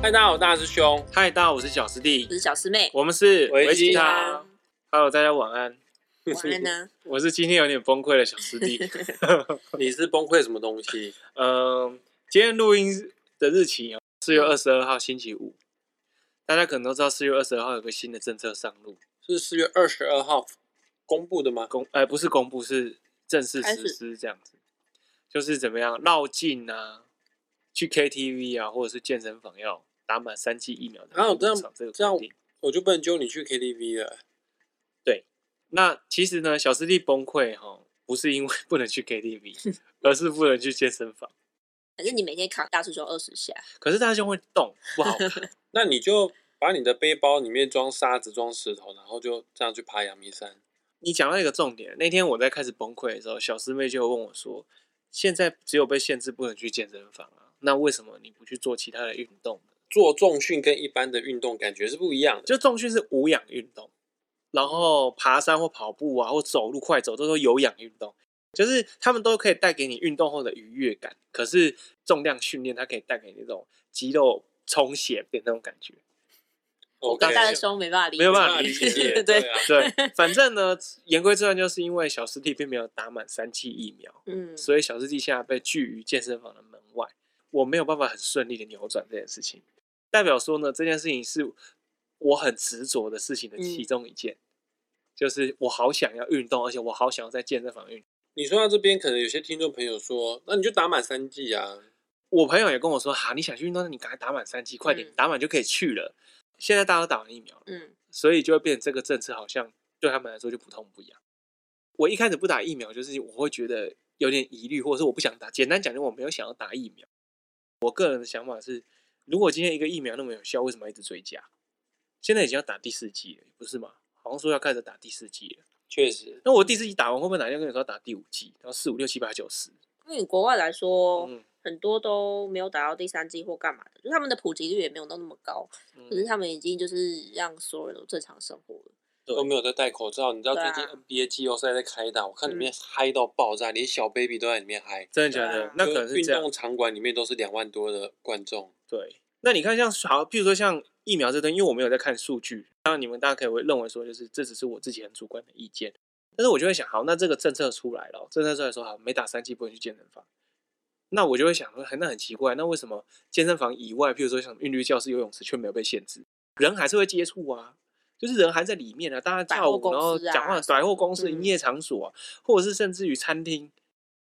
嗨，大家好，我大师兄。嗨，大家好，我是小师弟，我是小师妹。我们是维基汤。Hello，大家晚安。晚安呢？我是今天有点崩溃的小师弟。你是崩溃什么东西？嗯，今天录音的日期哦，四月二十二号星期五。大家可能都知道，四月二十二号有个新的政策上路，是四月二十二号公布的吗？公，哎，不是公布，是正式实施这样子。就是怎么样绕境啊，去 KTV 啊，或者是健身房要。打满三剂疫苗的，然后这样这个这样我就不能揪你去 KTV 了。对，那其实呢，小师弟崩溃哈，不是因为 不能去 KTV，而是不能去健身房。反正你每天扛大师兄二十下，可是大师兄会动，不好。那你就把你的背包里面装沙子、装石头，然后就这样去爬阳明山。你讲到一个重点，那天我在开始崩溃的时候，小师妹就问我说：“现在只有被限制不能去健身房啊，那为什么你不去做其他的运动？”做重训跟一般的运动感觉是不一样的，就重训是无氧运动，然后爬山或跑步啊，或走路快走都是有氧运动，就是他们都可以带给你运动后的愉悦感。可是重量训练它可以带给你那种肌肉充血的那种感觉。我刚才说没办法理解，没有办法理解，对对，反正呢，言归正传，就是因为小师弟并没有打满三剂疫苗，嗯，所以小师弟现在被拒于健身房的门外，我没有办法很顺利的扭转这件事情。代表说呢，这件事情是我很执着的事情的其中一件，嗯、就是我好想要运动，而且我好想要在健身房运动。你说到这边，可能有些听众朋友说，那你就打满三剂啊。我朋友也跟我说，哈，你想去运动，那你赶快打满三剂，快点、嗯、打满就可以去了。现在大家都打完疫苗了，嗯，所以就会变成这个政策好像对他们来说就不痛不痒。我一开始不打疫苗，就是我会觉得有点疑虑，或者是我不想打。简单讲，就我没有想要打疫苗。我个人的想法是。如果今天一个疫苗那么有效，为什么要一直追加？现在已经要打第四剂了，不是吗？好像说要开始打第四剂了。确实，那我第四剂打完，会不会哪天跟你说要打第五剂？然后四五六七八九十？因为你国外来说，嗯、很多都没有打到第三剂或干嘛的，就他们的普及率也没有到那么高。嗯、可是他们已经就是让所有人都正常生活了，对都没有在戴口罩。你知道最近 NBA 季后赛在开打，啊、我看里面嗨到爆炸，嗯、连小 baby 都在里面嗨。真的假的？啊、那可能是运动场馆里面都是两万多的观众。对。那你看，像好，譬如说像疫苗这东西，因为我没有在看数据，当然你们大家可以会认为说，就是这只是我自己很主观的意见。但是我就会想，好，那这个政策出来了，政策出来说，好，没打三剂不能去健身房。那我就会想说，那很奇怪，那为什么健身房以外，譬如说像韵律教室、游泳池，却没有被限制？人还是会接触啊，就是人还在里面啊，大家跳舞，然后讲话，百货公司、营业场所啊，或者是甚至于餐厅。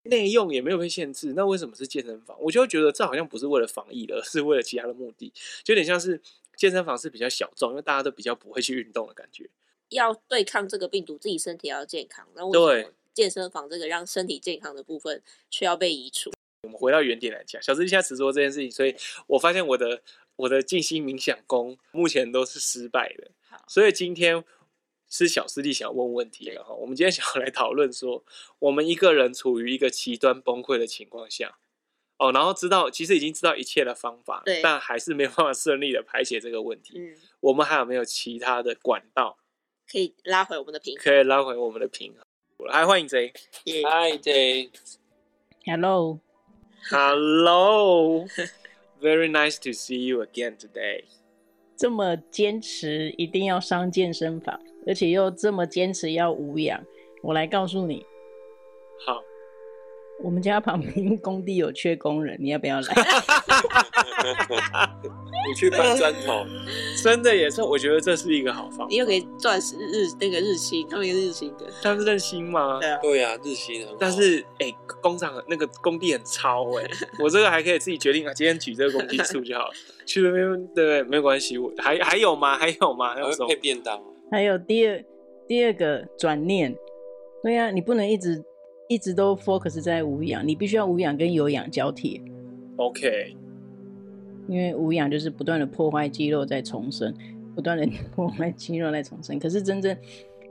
内用也没有被限制，那为什么是健身房？我就会觉得这好像不是为了防疫的，而是为了其他的目的，就有点像是健身房是比较小众，因为大家都比较不会去运动的感觉。要对抗这个病毒，自己身体要健康。那为什么健身房这个让身体健康的部分却要被移除？我们回到原点来讲，小师弟现在只做这件事情，所以我发现我的我的静心冥想功目前都是失败的。好所以今天。是小师弟想要问问题了哈，我们今天想要来讨论说，我们一个人处于一个极端崩溃的情况下，哦，然后知道其实已经知道一切的方法，但还是没有办法顺利的排解这个问题。嗯，我们还有没有其他的管道可以拉回我们的平衡？可以拉回我们的平衡。来，欢迎 J。Hi J。Hello。Hello。Very nice to see you again today。这么坚持一定要上健身房。而且又这么坚持要无氧，我来告诉你。好，我们家旁边工地有缺工人，你要不要来？你去搬砖头，真的也是，我觉得这是一个好方法。你又可以赚日那个日薪，他们有日薪的，他们是日薪吗？对啊，对啊，日薪。但是哎、欸，工厂那个工地很超哎、欸，我这个还可以自己决定啊，今天举这个工地数就好了。去那边对，对，没关系。我还还有吗？还有吗？还有配便当。还有第二第二个转念，对呀、啊，你不能一直一直都 focus 在无氧，你必须要无氧跟有氧交替。OK，因为无氧就是不断的破坏肌肉再重生，不断的 破坏肌肉再重生。可是真正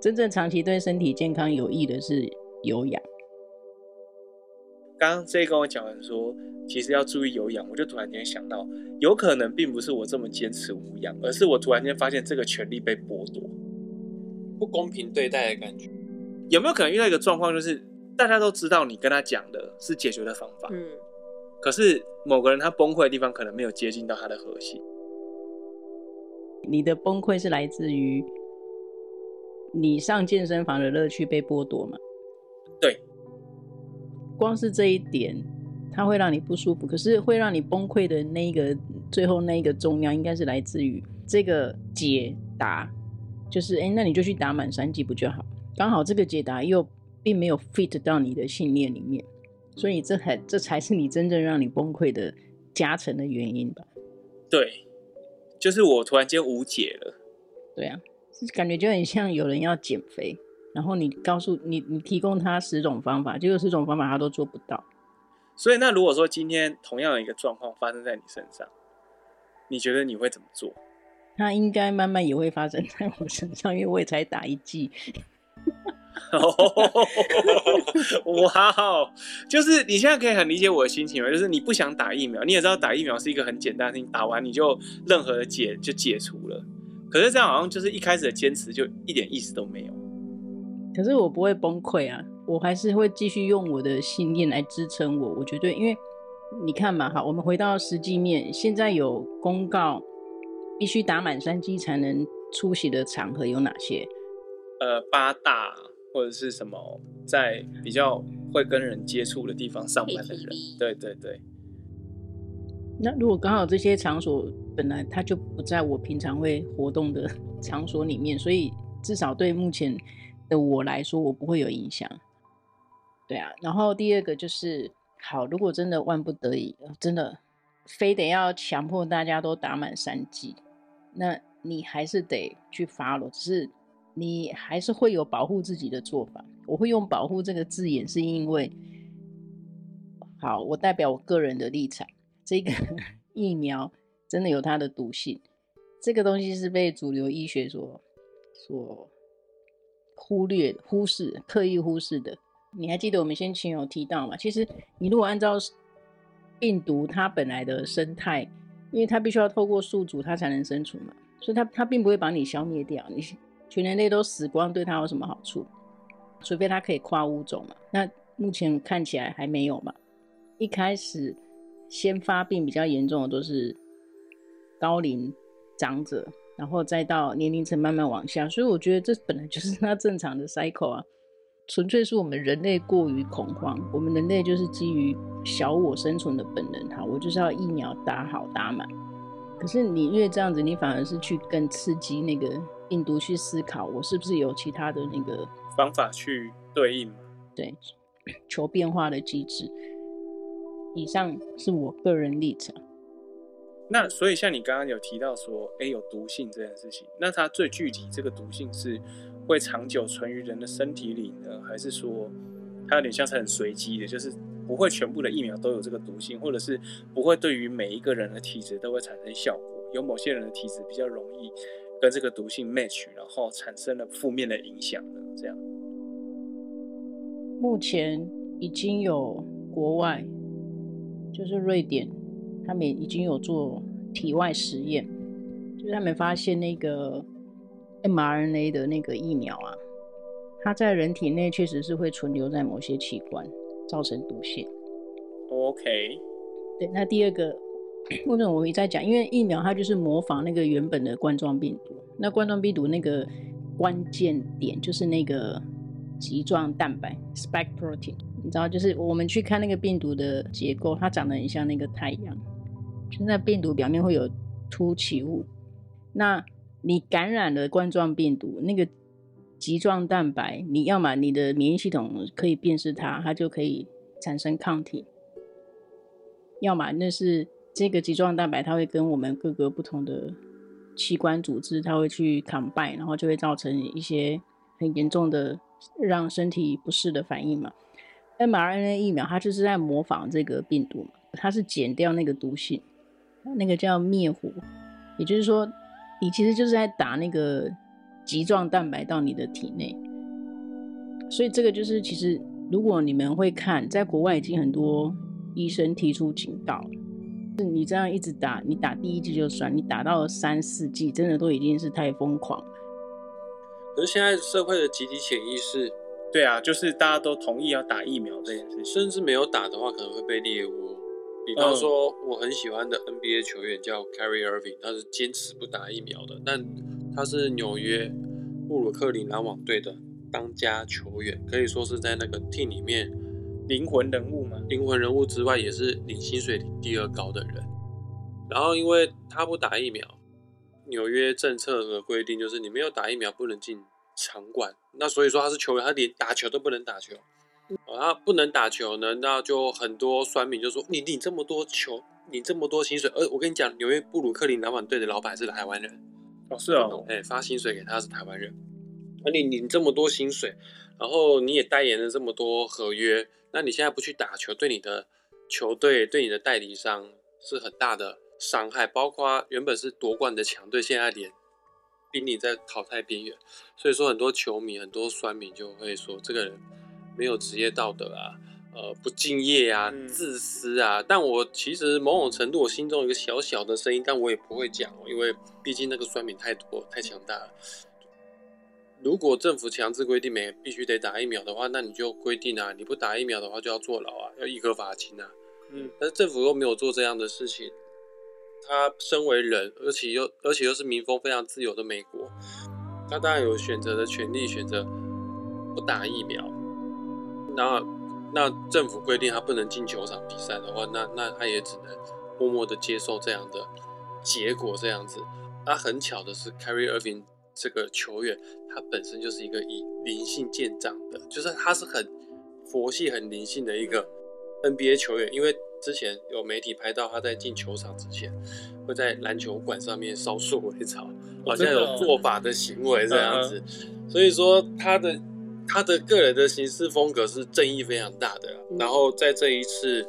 真正长期对身体健康有益的是有氧。刚刚 J 跟我讲完说，其实要注意有氧，我就突然间想到，有可能并不是我这么坚持无氧，而是我突然间发现这个权利被剥夺，不公平对待的感觉。有没有可能遇到一个状况，就是大家都知道你跟他讲的是解决的方法，嗯，可是某个人他崩溃的地方可能没有接近到他的核心。你的崩溃是来自于你上健身房的乐趣被剥夺吗？对。光是这一点，它会让你不舒服。可是会让你崩溃的那一个最后那一个重量，应该是来自于这个解答，就是哎、欸，那你就去打满三级不就好？刚好这个解答又并没有 fit 到你的信念里面，所以这才这才是你真正让你崩溃的加成的原因吧？对，就是我突然间无解了。对啊，感觉就很像有人要减肥。然后你告诉你，你提供他十种方法，结果十种方法他都做不到。所以，那如果说今天同样的一个状况发生在你身上，你觉得你会怎么做？他应该慢慢也会发生在我身上，因为我也才打一剂。哇哦！就是你现在可以很理解我的心情了，就是你不想打疫苗，你也知道打疫苗是一个很简单的事情，打完你就任何的解就解除了。可是这样好像就是一开始的坚持就一点意思都没有。可是我不会崩溃啊，我还是会继续用我的信念来支撑我。我绝对，因为你看嘛，好，我们回到实际面，现在有公告，必须打满三剂才能出席的场合有哪些？呃，八大或者是什么，在比较会跟人接触的地方上班的人，对对对。那如果刚好这些场所本来它就不在我平常会活动的 场所里面，所以至少对目前。的我来说，我不会有影响。对啊，然后第二个就是，好，如果真的万不得已，真的非得要强迫大家都打满三剂，那你还是得去 follow，只是你还是会有保护自己的做法。我会用“保护”这个字眼，是因为，好，我代表我个人的立场，这个 疫苗真的有它的毒性，这个东西是被主流医学所所。忽略、忽视、刻意忽视的，你还记得我们先前有提到吗？其实你如果按照病毒它本来的生态，因为它必须要透过宿主它才能生存嘛，所以它它并不会把你消灭掉，你全人类都死光，对他有什么好处？除非他可以跨物种嘛。那目前看起来还没有嘛。一开始先发病比较严重的都是高龄长者。然后再到年龄层慢慢往下，所以我觉得这本来就是它正常的 cycle 啊，纯粹是我们人类过于恐慌。我们人类就是基于小我生存的本能，哈，我就是要疫苗打好打满。可是你越这样子，你反而是去更刺激那个病毒去思考，我是不是有其他的那个方法去对应？对，求变化的机制。以上是我个人立场。那所以像你刚刚有提到说，哎，有毒性这件事情，那它最具体这个毒性是会长久存于人的身体里呢，还是说它有点像是很随机的，就是不会全部的疫苗都有这个毒性，或者是不会对于每一个人的体质都会产生效果？有某些人的体质比较容易跟这个毒性 match，然后产生了负面的影响呢？这样。目前已经有国外，就是瑞典。他们已经有做体外实验，就是他们发现那个 mRNA 的那个疫苗啊，它在人体内确实是会存留在某些器官，造成毒性。OK，对。那第二个，为什么我一再讲？因为疫苗它就是模仿那个原本的冠状病毒。那冠状病毒那个关键点就是那个棘状蛋白 （spike protein），你知道，就是我们去看那个病毒的结构，它长得很像那个太阳。就在病毒表面会有凸起物，那你感染了冠状病毒，那个棘状蛋白，你要么你的免疫系统可以辨识它，它就可以产生抗体；要么那是这个棘状蛋白，它会跟我们各个不同的器官组织，它会去 combine，然后就会造成一些很严重的让身体不适的反应嘛。mRNA 疫苗它就是在模仿这个病毒嘛，它是减掉那个毒性。那个叫灭活，也就是说，你其实就是在打那个棘状蛋白到你的体内。所以这个就是，其实如果你们会看，在国外已经很多医生提出警告，是你这样一直打，你打第一季就算，你打到了三四季，真的都已经是太疯狂。可是现在社会的集体潜意识，对啊，就是大家都同意要打疫苗这件事，甚至没有打的话，可能会被猎巫。比方说，我很喜欢的 NBA 球员叫 Kyrie Irving，他是坚持不打疫苗的，但他是纽约布鲁克林篮网队的当家球员，可以说是在那个 team 里面灵魂人物吗。灵魂人物之外，也是领薪水第二高的人。然后，因为他不打疫苗，纽约政策的规定就是你没有打疫苗不能进场馆。那所以说他是球员，他连打球都不能打球。他不能打球呢，那就很多酸民就说：“你领这么多球，领这么多薪水。”而我跟你讲，纽约布鲁克林篮网队的老板是台湾人。哦，是哦，哎、欸，发薪水给他是台湾人。那你领这么多薪水，然后你也代言了这么多合约，那你现在不去打球，对你的球队、对你的代理商是很大的伤害。包括原本是夺冠的强队，现在连濒临在淘汰边缘。所以说，很多球迷、很多酸民就会说这个人。没有职业道德啊，呃，不敬业啊，自私啊。但我其实某种程度，我心中有一个小小的声音，但我也不会讲，因为毕竟那个酸民太多，太强大了。如果政府强制规定每必须得打疫苗的话，那你就规定啊，你不打疫苗的话就要坐牢啊，要一颗罚金啊。嗯，但是政府又没有做这样的事情。他身为人，而且又而且又是民风非常自由的美国，他当然有选择的权利，选择不打疫苗。那那政府规定他不能进球场比赛的话，那那他也只能默默的接受这样的结果，这样子。那很巧的是，Kyrie Irving 这个球员，他本身就是一个以灵性见长的，就是他是很佛系、很灵性的一个 NBA 球员。因为之前有媒体拍到他在进球场之前，会在篮球馆上面烧树尾草，好像有做法的行为这样子。所以说他的。他的个人的行事风格是正义非常大的，然后在这一次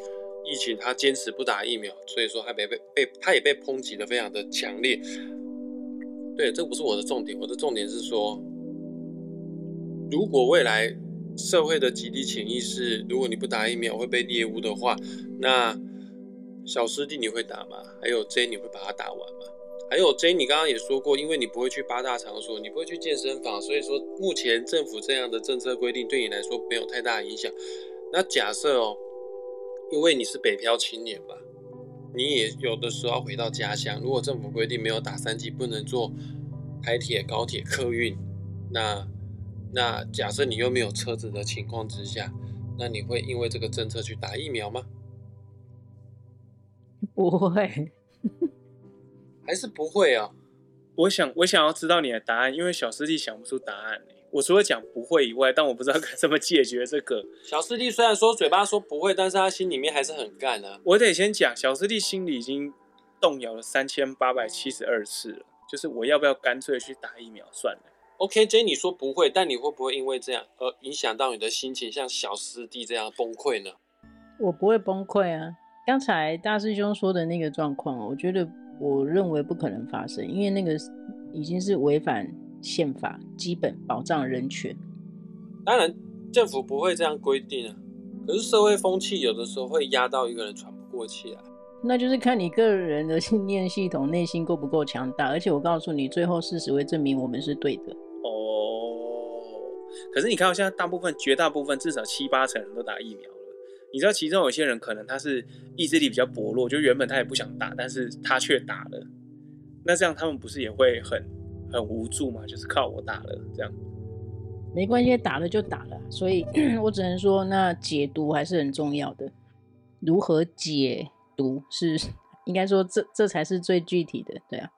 疫情，他坚持不打疫苗，所以说他被被被他也被抨击的非常的强烈。对，这不是我的重点，我的重点是说，如果未来社会的集体潜意识，如果你不打疫苗会被猎物的话，那小师弟你会打吗？还有 J 你会把它打完吗？还有 J，你刚刚也说过，因为你不会去八大场所，你不会去健身房，所以说目前政府这样的政策规定对你来说没有太大影响。那假设哦，因为你是北漂青年吧，你也有的时候要回到家乡，如果政府规定没有打三剂不能坐台铁、高铁、客运，那那假设你又没有车子的情况之下，那你会因为这个政策去打疫苗吗？不会。还是不会啊？我想，我想要知道你的答案，因为小师弟想不出答案。我除了讲不会以外，但我不知道该怎么解决这个。小师弟虽然说嘴巴说不会，但是他心里面还是很干啊。我得先讲，小师弟心里已经动摇了三千八百七十二次了，就是我要不要干脆去打疫苗算了。OK，J，你说不会，但你会不会因为这样而影响到你的心情，像小师弟这样崩溃呢？我不会崩溃啊。刚才大师兄说的那个状况，我觉得。我认为不可能发生，因为那个已经是违反宪法基本保障人权。当然，政府不会这样规定啊。可是社会风气有的时候会压到一个人喘不过气来。那就是看你个人的信念系统内心够不够强大。而且我告诉你，最后事实会证明我们是对的。哦，可是你看到现在大部分、绝大部分，至少七八成人都打疫苗了。你知道，其中有些人可能他是意志力比较薄弱，就原本他也不想打，但是他却打了。那这样他们不是也会很很无助嘛？就是靠我打了这样。没关系，打了就打了。所以 我只能说，那解读还是很重要的。如何解读是应该说这这才是最具体的，对啊。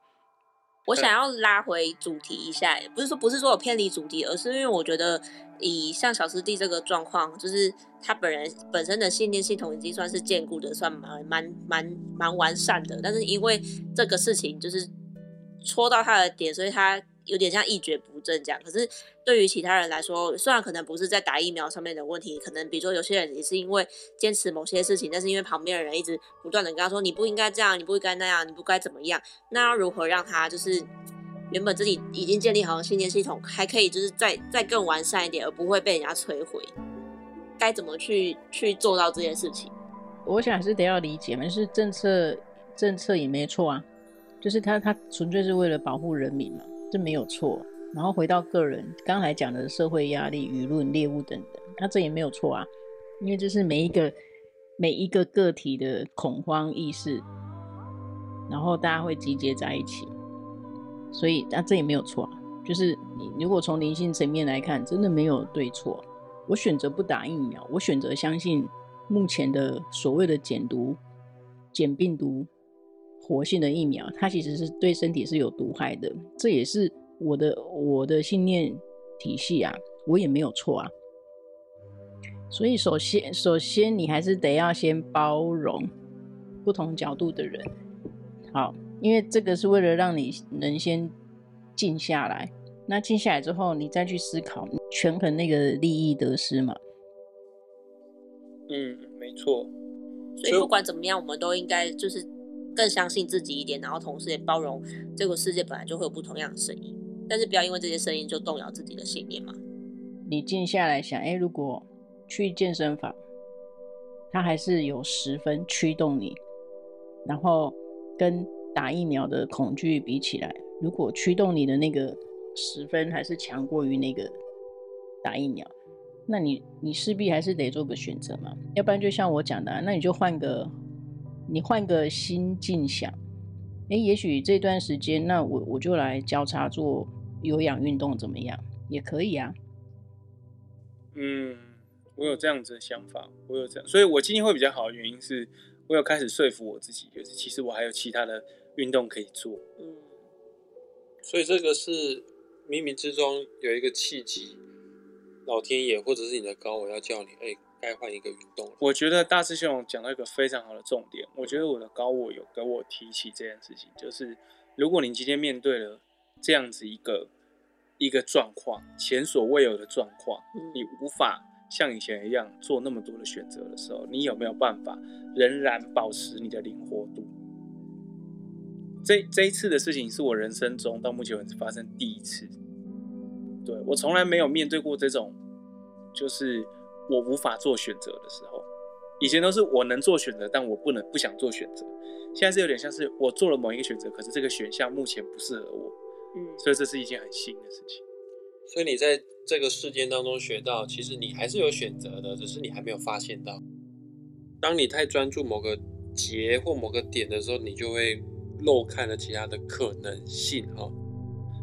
我想要拉回主题一下，不是说不是说我偏离主题，而是因为我觉得以像小师弟这个状况，就是他本人本身的信念系统已经算是坚固的，算蛮蛮蛮蛮完善的。但是因为这个事情就是戳到他的点，所以他有点像一蹶不振这样。可是对于其他人来说，虽然可能不是在打疫苗上面的问题，可能比如说有些人也是因为坚持某些事情，但是因为旁边的人一直不断的跟他说，你不应该这样，你不应该那样，你不该怎么样，那要如何让他就是原本自己已经建立好的信念系统，还可以就是再再更完善一点，而不会被人家摧毁？该怎么去去做到这件事情？我想还是得要理解嘛，就是政策政策也没错啊，就是他他纯粹是为了保护人民嘛，这没有错。然后回到个人刚才讲的社会压力、舆论、猎物等等，那这也没有错啊，因为这是每一个每一个个体的恐慌意识，然后大家会集结在一起，所以那这也没有错啊，就是你如果从灵性层面来看，真的没有对错。我选择不打疫苗，我选择相信目前的所谓的减毒、减病毒、活性的疫苗，它其实是对身体是有毒害的。这也是我的我的信念体系啊，我也没有错啊。所以，首先，首先你还是得要先包容不同角度的人，好，因为这个是为了让你能先静下来。那静下来之后，你再去思考权衡那个利益得失嘛。嗯，没错。所以不管怎么样，我们都应该就是更相信自己一点，然后同时也包容这个世界本来就会有不同样的声音，但是不要因为这些声音就动摇自己的信念嘛。你静下来想，哎，如果去健身房，它还是有十分驱动你，然后跟打疫苗的恐惧比起来，如果驱动你的那个。十分还是强过于那个打疫苗，那你你势必还是得做个选择嘛，要不然就像我讲的，那你就换个你换个心境想，哎，也许这段时间，那我我就来交叉做有氧运动怎么样？也可以啊。嗯，我有这样子的想法，我有这样，所以我今天会比较好的原因是，我有开始说服我自己，就是其实我还有其他的运动可以做。嗯，所以这个是。冥冥之中有一个契机，老天爷或者是你的高我要叫你，哎、欸，该换一个运动了。我觉得大师兄讲到一个非常好的重点，我觉得我的高我有跟我提起这件事情，就是如果你今天面对了这样子一个一个状况，前所未有的状况，你无法像以前一样做那么多的选择的时候，你有没有办法仍然保持你的灵活度？这这一次的事情是我人生中到目前为止发生第一次，对，我从来没有面对过这种，就是我无法做选择的时候。以前都是我能做选择，但我不能不想做选择。现在是有点像是我做了某一个选择，可是这个选项目前不适合我，嗯，所以这是一件很新的事情。所以你在这个事件当中学到，其实你还是有选择的，只是你还没有发现到。当你太专注某个节或某个点的时候，你就会。漏看了其他的可能性哈，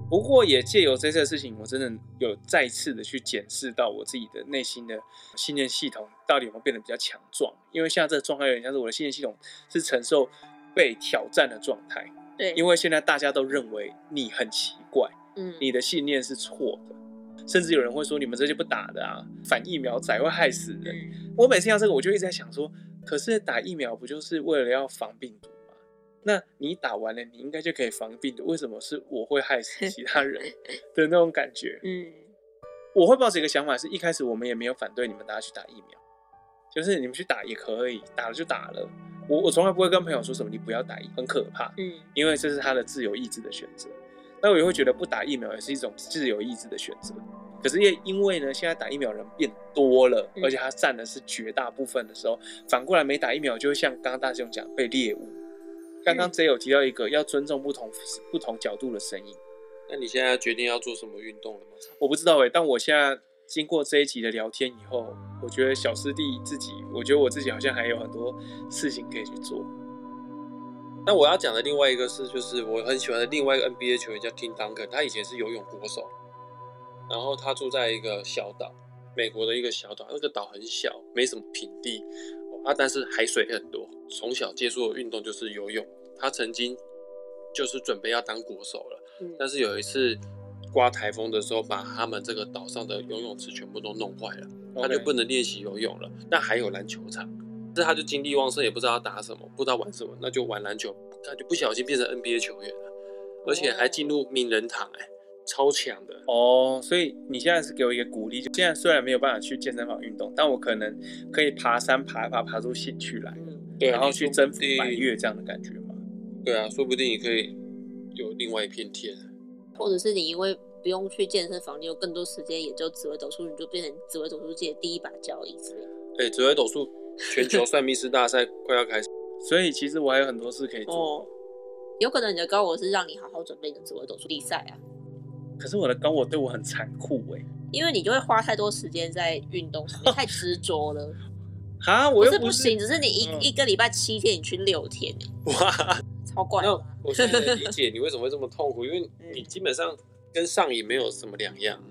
不过也借由这次的事情，我真的有再次的去检视到我自己的内心的信念系统到底有没有变得比较强壮。因为现在这个状态有点像是我的信念系统是承受被挑战的状态。对，因为现在大家都认为你很奇怪，嗯，你的信念是错的，甚至有人会说你们这些不打的啊，反疫苗仔会害死人。我每次听到这个，我就一直在想说，可是打疫苗不就是为了要防病毒？那你打完了，你应该就可以防病毒。为什么是我会害死其他人的那种感觉？嗯，我会抱持一个想法，是一开始我们也没有反对你们大家去打疫苗，就是你们去打也可以，打了就打了。我我从来不会跟朋友说什么你不要打疫，很可怕。嗯，因为这是他的自由意志的选择。那我也会觉得不打疫苗也是一种自由意志的选择。可是也因为呢，现在打疫苗人变多了，而且他占的是绝大部分的时候，反过来没打疫苗就会像刚刚大雄讲被猎物。刚刚 J 有提到一个要尊重不同不同角度的声音，那你现在决定要做什么运动了吗？我不知道哎，但我现在经过这一集的聊天以后，我觉得小师弟自己，我觉得我自己好像还有很多事情可以去做。那我要讲的另外一个是，就是我很喜欢的另外一个 NBA 球员叫 Tim Duncan，他以前是游泳国手，然后他住在一个小岛，美国的一个小岛，那个岛很小，没什么平地。啊，但是海水很多。从小接触的运动就是游泳。他曾经就是准备要当国手了，嗯、但是有一次刮台风的时候，把他们这个岛上的游泳池全部都弄坏了他就不能练习游泳了。那还有篮球场，但是他就精力旺盛，也不知道要打什么，不知道玩什么，那就玩篮球。他就不小心变成 NBA 球员了，而且还进入名人堂、欸，哎，超强的哦。所以你现在是给我一个鼓励，就现在虽然没有办法去健身房运动，但我可能可以爬山爬一爬，爬出兴趣来，对，然后去征服百岳这样的感觉嘛。对啊，说不定你可以有另外一片天，或者是你因为不用去健身房，你有更多时间研究紫微斗数，你就变成紫微斗数界第一把交椅之类的。哎、欸，紫微斗数全球算命师大赛快要开始，所以其实我还有很多事可以做。哦，有可能你的高我是让你好好准备你的紫微斗数比赛啊。可是我的高我对我很残酷哎、欸，因为你就会花太多时间在运动上面，太执着了。啊，我又不是不行，只是你一、嗯、一个礼拜七天，你去六天、欸，哇，超怪。那我现在 理解你为什么会这么痛苦，因为你基本上跟上瘾没有什么两样。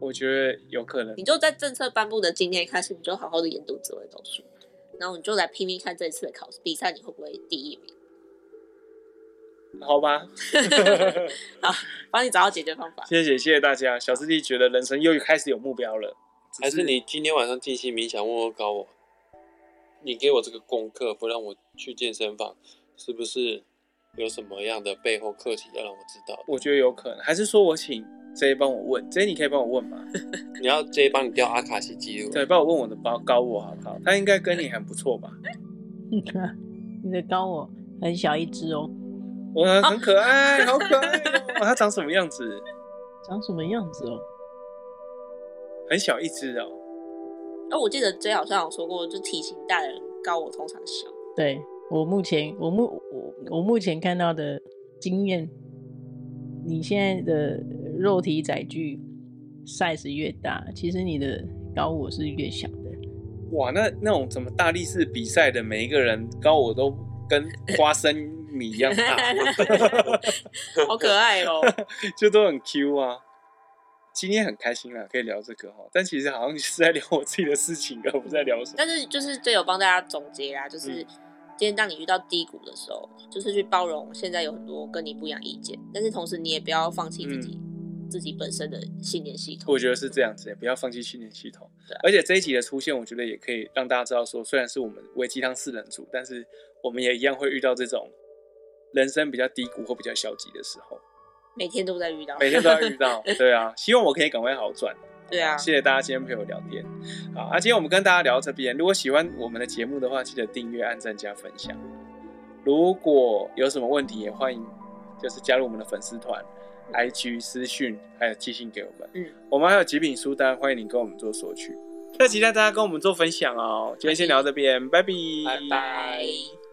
我觉得有可能，你就在政策颁布的今天开始，你就好好的研读紫微斗数，然后你就来拼命看这一次的考试比赛，你会不会第一名？好吧，好，帮你找到解决方法。谢谢谢谢大家，小师弟觉得人生又开始有目标了。还是你今天晚上静心冥想，问问高我，你给我这个功课，不让我去健身房，是不是有什么样的背后课题要让我知道？我觉得有可能，还是说我请。J 帮我问，J 你可以帮我问吗？你要 J 帮你调阿卡西记录？对，帮我问我的高高我好不好？他应该跟你很不错吧？你的高我很小一只哦，我 很可爱，啊、好可爱哦。他长什么样子？长什么样子哦？很小一只哦。哦，我记得 J 好像有说过，就体型大的人高我通常小。对，我目前我目我我目前看到的经验，你现在的。肉体载具 size 越大，其实你的高我是越小的。哇，那那种什么大力士比赛的每一个人高我都跟花生米一样大，好可爱哦，就都很 Q 啊。今天很开心啊，可以聊这个哈，但其实好像是在聊我自己的事情，而不在聊什么。但是就是队友帮大家总结啊，就是。嗯今天当你遇到低谷的时候，就是去包容现在有很多跟你不一样意见，但是同时你也不要放弃自己、嗯、自己本身的信念系统。我觉得是这样子，不要放弃信念系统。对，而且这一集的出现，我觉得也可以让大家知道说，虽然是我们微鸡汤四人组，但是我们也一样会遇到这种人生比较低谷或比较消极的时候。每天都在遇到，每天都在遇到。对啊，希望我可以赶快好转。对啊，谢谢大家今天陪我聊天。好，那、啊、今天我们跟大家聊到这边。如果喜欢我们的节目的话，记得订阅、按赞、加分享。如果有什么问题，也欢迎就是加入我们的粉丝团、IG 私讯，还有寄信给我们。嗯，我们还有极品书单，欢迎你跟我们做索取。那期待大家跟我们做分享哦。今天先聊到这边，拜拜，拜拜。